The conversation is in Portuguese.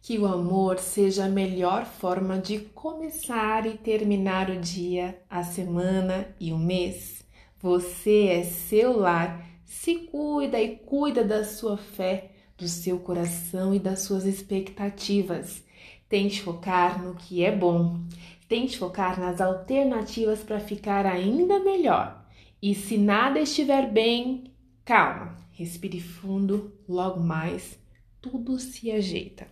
Que o amor seja a melhor forma de começar e terminar o dia, a semana e o mês. Você é seu lar, se cuida e cuida da sua fé, do seu coração e das suas expectativas. Tente focar no que é bom. Tente focar nas alternativas para ficar ainda melhor. E se nada estiver bem, calma, respire fundo, logo mais tudo se ajeita.